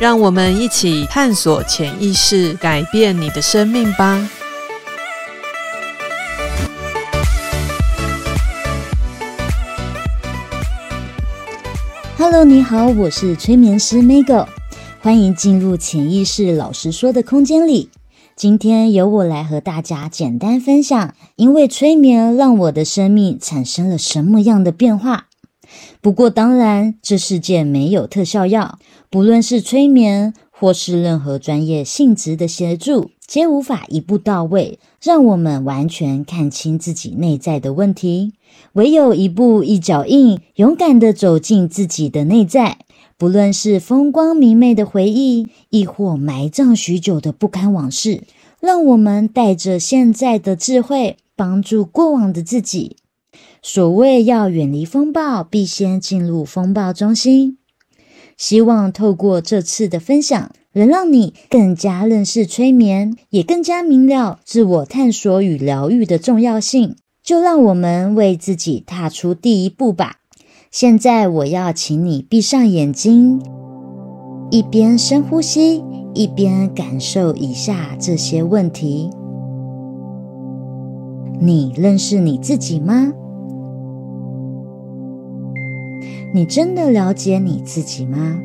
让我们一起探索潜意识，改变你的生命吧。Hello，你好，我是催眠师 Mego，欢迎进入潜意识老实说的空间里。今天由我来和大家简单分享，因为催眠让我的生命产生了什么样的变化。不过当然，这世界没有特效药，不论是催眠或是任何专业性质的协助，皆无法一步到位，让我们完全看清自己内在的问题。唯有一步一脚印，勇敢地走进自己的内在，不论是风光明媚的回忆，亦或埋葬许久的不堪往事，让我们带着现在的智慧，帮助过往的自己。所谓要远离风暴，必先进入风暴中心。希望透过这次的分享，能让你更加认识催眠，也更加明了自我探索与疗愈的重要性。就让我们为自己踏出第一步吧。现在，我要请你闭上眼睛，一边深呼吸，一边感受以下这些问题：你认识你自己吗？你真的了解你自己吗？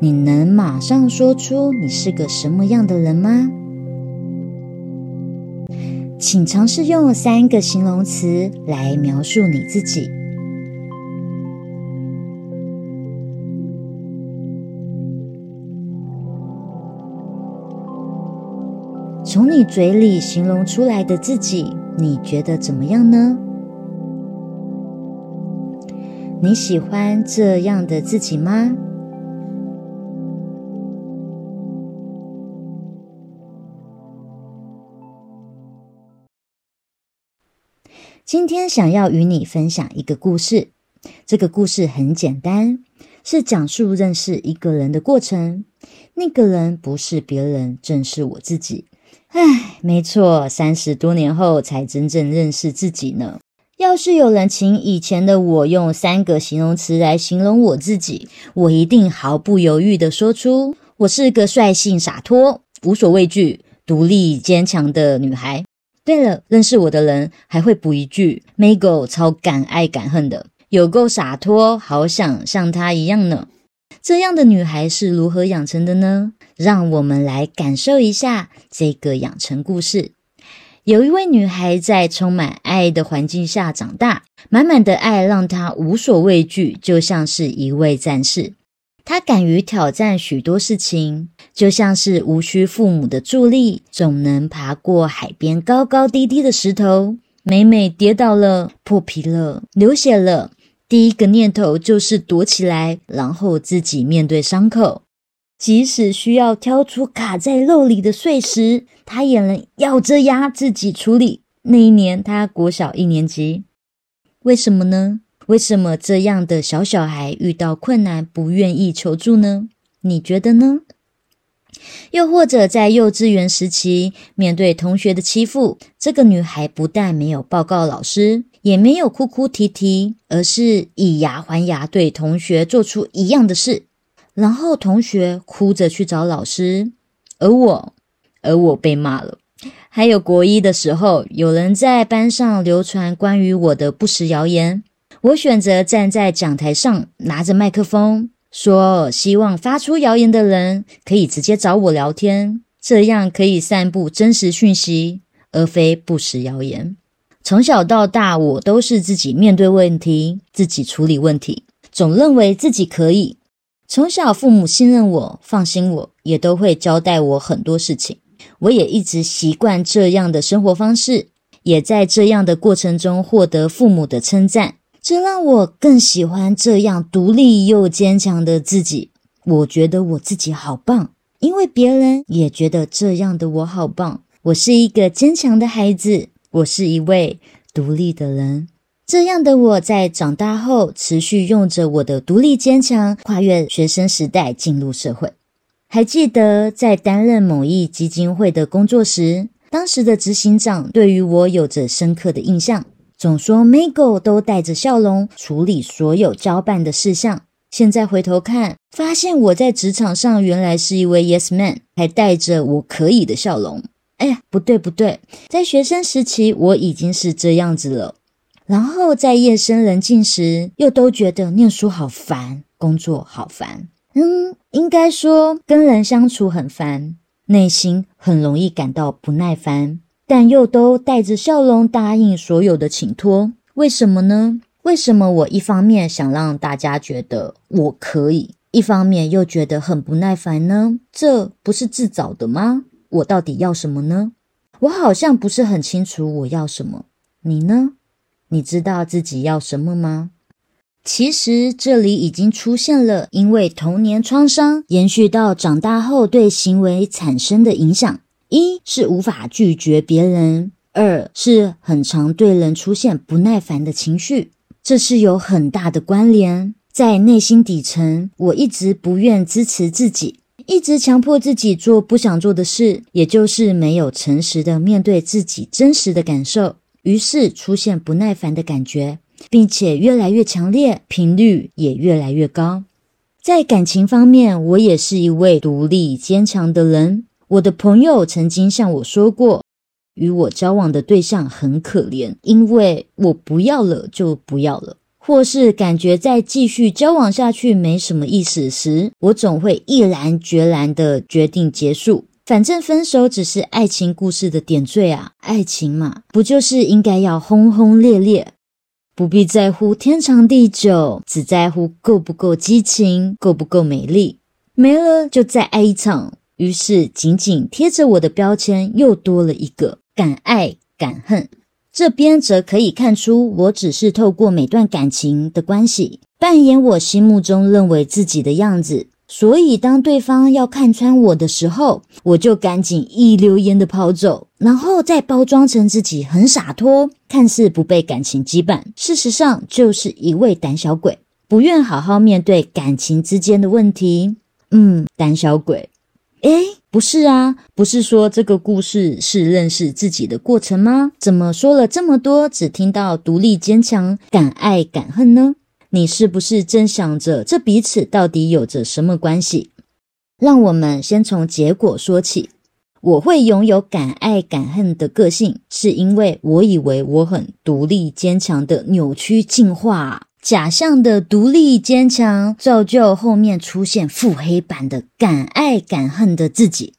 你能马上说出你是个什么样的人吗？请尝试用三个形容词来描述你自己。从你嘴里形容出来的自己，你觉得怎么样呢？你喜欢这样的自己吗？今天想要与你分享一个故事。这个故事很简单，是讲述认识一个人的过程。那个人不是别人，正是我自己。唉，没错，三十多年后才真正认识自己呢。要是有人请以前的我用三个形容词来形容我自己，我一定毫不犹豫地说出：我是个率性洒脱、无所畏惧、独立坚强的女孩。对了，认识我的人还会补一句：Mego 超敢爱敢恨的，有够洒脱，好想像她一样呢。这样的女孩是如何养成的呢？让我们来感受一下这个养成故事。有一位女孩在充满爱的环境下长大，满满的爱让她无所畏惧，就像是一位战士。她敢于挑战许多事情，就像是无需父母的助力，总能爬过海边高高低低的石头。每每跌倒了、破皮了、流血了，第一个念头就是躲起来，然后自己面对伤口。即使需要挑出卡在肉里的碎石，她也能咬着牙自己处理。那一年，她国小一年级。为什么呢？为什么这样的小小孩遇到困难不愿意求助呢？你觉得呢？又或者在幼稚园时期，面对同学的欺负，这个女孩不但没有报告老师，也没有哭哭啼啼，而是以牙还牙，对同学做出一样的事。然后同学哭着去找老师，而我，而我被骂了。还有国一的时候，有人在班上流传关于我的不实谣言。我选择站在讲台上，拿着麦克风说：“希望发出谣言的人可以直接找我聊天，这样可以散布真实讯息，而非不实谣言。”从小到大，我都是自己面对问题，自己处理问题，总认为自己可以。从小，父母信任我，放心我，也都会交代我很多事情。我也一直习惯这样的生活方式，也在这样的过程中获得父母的称赞。这让我更喜欢这样独立又坚强的自己。我觉得我自己好棒，因为别人也觉得这样的我好棒。我是一个坚强的孩子，我是一位独立的人。这样的我在长大后，持续用着我的独立坚强，跨越学生时代进入社会。还记得在担任某一基金会的工作时，当时的执行长对于我有着深刻的印象，总说 Maygo 都带着笑容处理所有交办的事项。现在回头看，发现我在职场上原来是一位 Yes Man，还带着我可以的笑容。哎呀，不对不对，在学生时期我已经是这样子了。然后在夜深人静时，又都觉得念书好烦，工作好烦。嗯，应该说跟人相处很烦，内心很容易感到不耐烦，但又都带着笑容答应所有的请托。为什么呢？为什么我一方面想让大家觉得我可以，一方面又觉得很不耐烦呢？这不是自找的吗？我到底要什么呢？我好像不是很清楚我要什么。你呢？你知道自己要什么吗？其实这里已经出现了，因为童年创伤延续到长大后对行为产生的影响：一是无法拒绝别人，二是很常对人出现不耐烦的情绪。这是有很大的关联。在内心底层，我一直不愿支持自己，一直强迫自己做不想做的事，也就是没有诚实的面对自己真实的感受。于是出现不耐烦的感觉，并且越来越强烈，频率也越来越高。在感情方面，我也是一位独立坚强的人。我的朋友曾经向我说过，与我交往的对象很可怜，因为我不要了就不要了，或是感觉再继续交往下去没什么意思时，我总会毅然决然地决定结束。反正分手只是爱情故事的点缀啊，爱情嘛，不就是应该要轰轰烈烈，不必在乎天长地久，只在乎够不够激情，够不够美丽，没了就再爱一场。于是紧紧贴着我的标签又多了一个敢爱敢恨。这边则可以看出，我只是透过每段感情的关系，扮演我心目中认为自己的样子。所以，当对方要看穿我的时候，我就赶紧一溜烟的跑走，然后再包装成自己很洒脱，看似不被感情羁绊，事实上就是一位胆小鬼，不愿好好面对感情之间的问题。嗯，胆小鬼。诶，不是啊，不是说这个故事是认识自己的过程吗？怎么说了这么多，只听到独立坚强、敢爱敢恨呢？你是不是正想着这彼此到底有着什么关系？让我们先从结果说起。我会拥有敢爱敢恨的个性，是因为我以为我很独立坚强的扭曲进化，假象的独立坚强，造就后面出现腹黑版的敢爱敢恨的自己。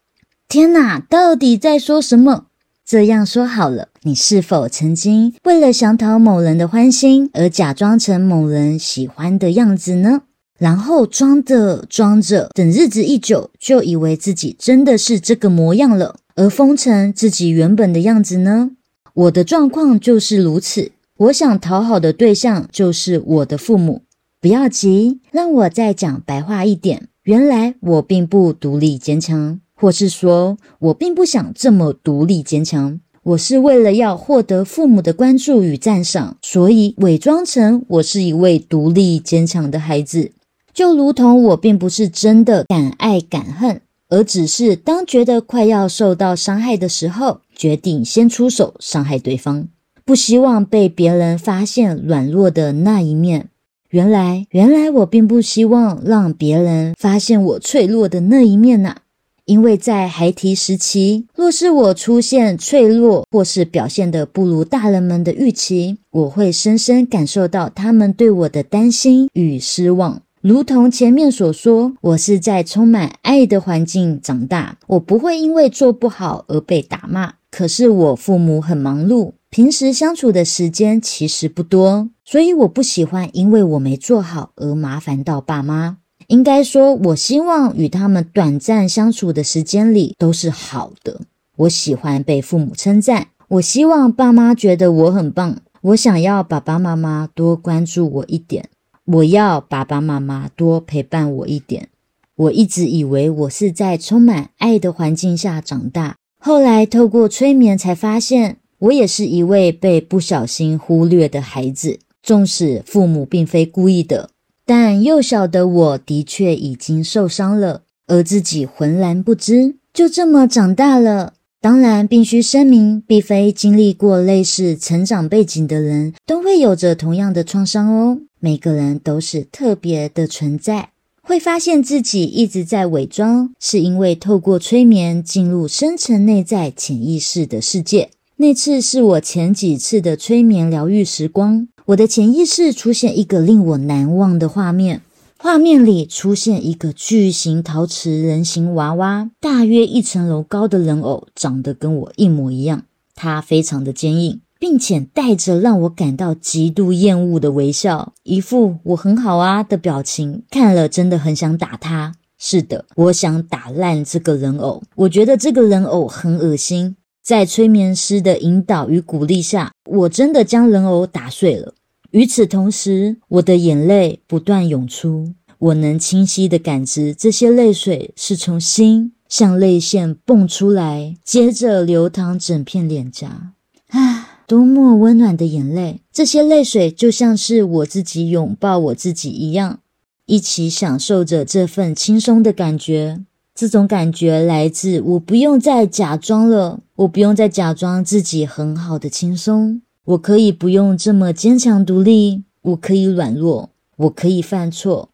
天哪，到底在说什么？这样说好了，你是否曾经为了想讨某人的欢心而假装成某人喜欢的样子呢？然后装着装着，等日子一久，就以为自己真的是这个模样了，而封成自己原本的样子呢？我的状况就是如此。我想讨好的对象就是我的父母。不要急，让我再讲白话一点。原来我并不独立坚强。或是说，我并不想这么独立坚强，我是为了要获得父母的关注与赞赏，所以伪装成我是一位独立坚强的孩子，就如同我并不是真的敢爱敢恨，而只是当觉得快要受到伤害的时候，决定先出手伤害对方，不希望被别人发现软弱的那一面。原来，原来我并不希望让别人发现我脆弱的那一面呐、因为在孩提时期，若是我出现脆弱，或是表现得不如大人们的预期，我会深深感受到他们对我的担心与失望。如同前面所说，我是在充满爱的环境长大，我不会因为做不好而被打骂。可是我父母很忙碌，平时相处的时间其实不多，所以我不喜欢因为我没做好而麻烦到爸妈。应该说，我希望与他们短暂相处的时间里都是好的。我喜欢被父母称赞，我希望爸妈觉得我很棒。我想要爸爸妈妈多关注我一点，我要爸爸妈妈多陪伴我一点。我一直以为我是在充满爱的环境下长大，后来透过催眠才发现，我也是一位被不小心忽略的孩子。纵使父母并非故意的，但幼小的我的确已经受伤了，而自己浑然不知，就这么长大了。当然，必须声明，并非经历过类似成长背景的人都会有着同样的创伤哦。每个人都是特别的存在，会发现自己一直在伪装，是因为透过催眠进入深层内在潜意识的世界。那次是我前几次的催眠疗愈时光，我的潜意识出现一个令我难忘的画面。画面里出现一个巨型陶瓷人形娃娃，大约一层楼高的人偶，长得跟我一模一样。它非常的坚硬，并且带着让我感到极度厌恶的微笑，一副我很好啊的表情，看了真的很想打它。是的，我想打烂这个人偶。我觉得这个人偶很恶心。在催眠师的引导与鼓励下，我真的将人偶打碎了。与此同时，我的眼泪不断涌出，我能清晰地感知这些泪水是从心向泪腺蹦出来，接着流淌整片脸颊。啊，多么温暖的眼泪！这些泪水就像是我自己拥抱我自己一样，一起享受着这份轻松的感觉。这种感觉来自我不用再假装了，我不用再假装自己很好的轻松。我可以不用这么坚强独立，我可以软弱，我可以犯错，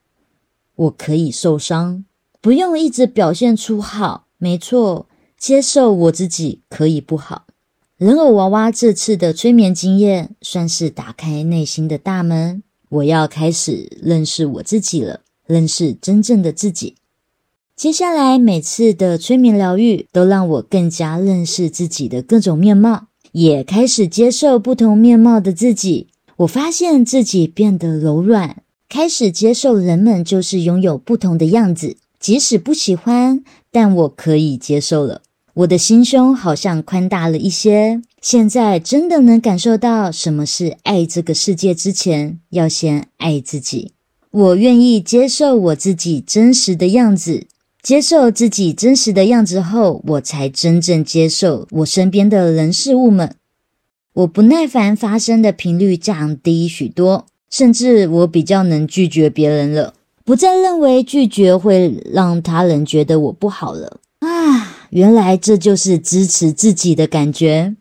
我可以受伤，不用一直表现出好。没错，接受我自己可以不好。人偶娃娃这次的催眠经验算是打开内心的大门，我要开始认识我自己了，认识真正的自己。接下来每次的催眠疗愈都让我更加认识自己的各种面貌。也开始接受不同面貌的自己，我发现自己变得柔软，开始接受人们就是拥有不同的样子，即使不喜欢，但我可以接受了。我的心胸好像宽大了一些，现在真的能感受到什么是爱这个世界之前，要先爱自己。我愿意接受我自己真实的样子。接受自己真实的样子后，我才真正接受我身边的人事物们。我不耐烦发生的频率降低许多，甚至我比较能拒绝别人了，不再认为拒绝会让他人觉得我不好了。啊，原来这就是支持自己的感觉。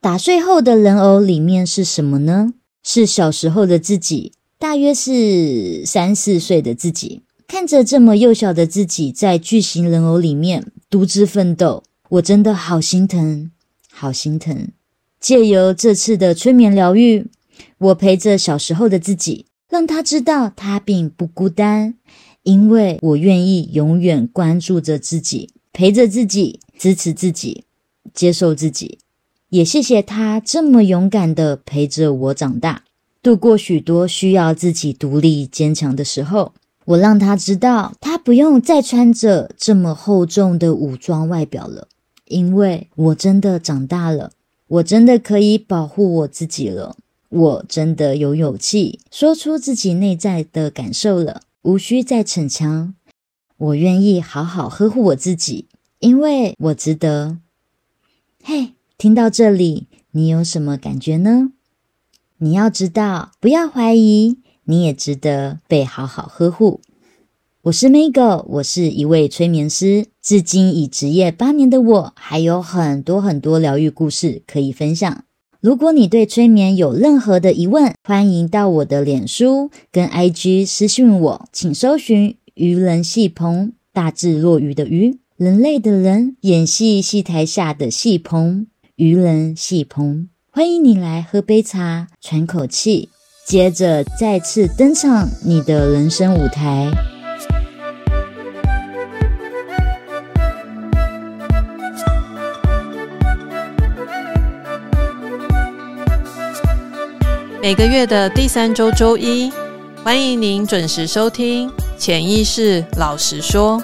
打碎后的人偶里面是什么呢？是小时候的自己，大约是三四岁的自己。看着这么幼小的自己在巨型人偶里面独自奋斗，我真的好心疼，好心疼。借由这次的催眠疗愈，我陪着小时候的自己，让他知道他并不孤单，因为我愿意永远关注着自己，陪着自己，支持自己，接受自己。也谢谢他这么勇敢的陪着我长大，度过许多需要自己独立坚强的时候。我让他知道，他不用再穿着这么厚重的武装外表了，因为我真的长大了，我真的可以保护我自己了，我真的有勇气说出自己内在的感受了，无需再逞强。我愿意好好呵护我自己，因为我值得。嘿，听到这里，你有什么感觉呢？你要知道，不要怀疑。你也值得被好好呵护。我是 Maggie，我是一位催眠师，至今已执业八年的我，还有很多很多疗愈故事可以分享。如果你对催眠有任何的疑问，欢迎到我的脸书跟 IG 私讯我，请搜寻“鱼人戏棚”，大智若愚的愚，人类的人，演戏戏台下的戏棚，鱼人戏棚，欢迎你来喝杯茶，喘口气。接着再次登上你的人生舞台。每个月的第三周周一，欢迎您准时收听《潜意识老实说》。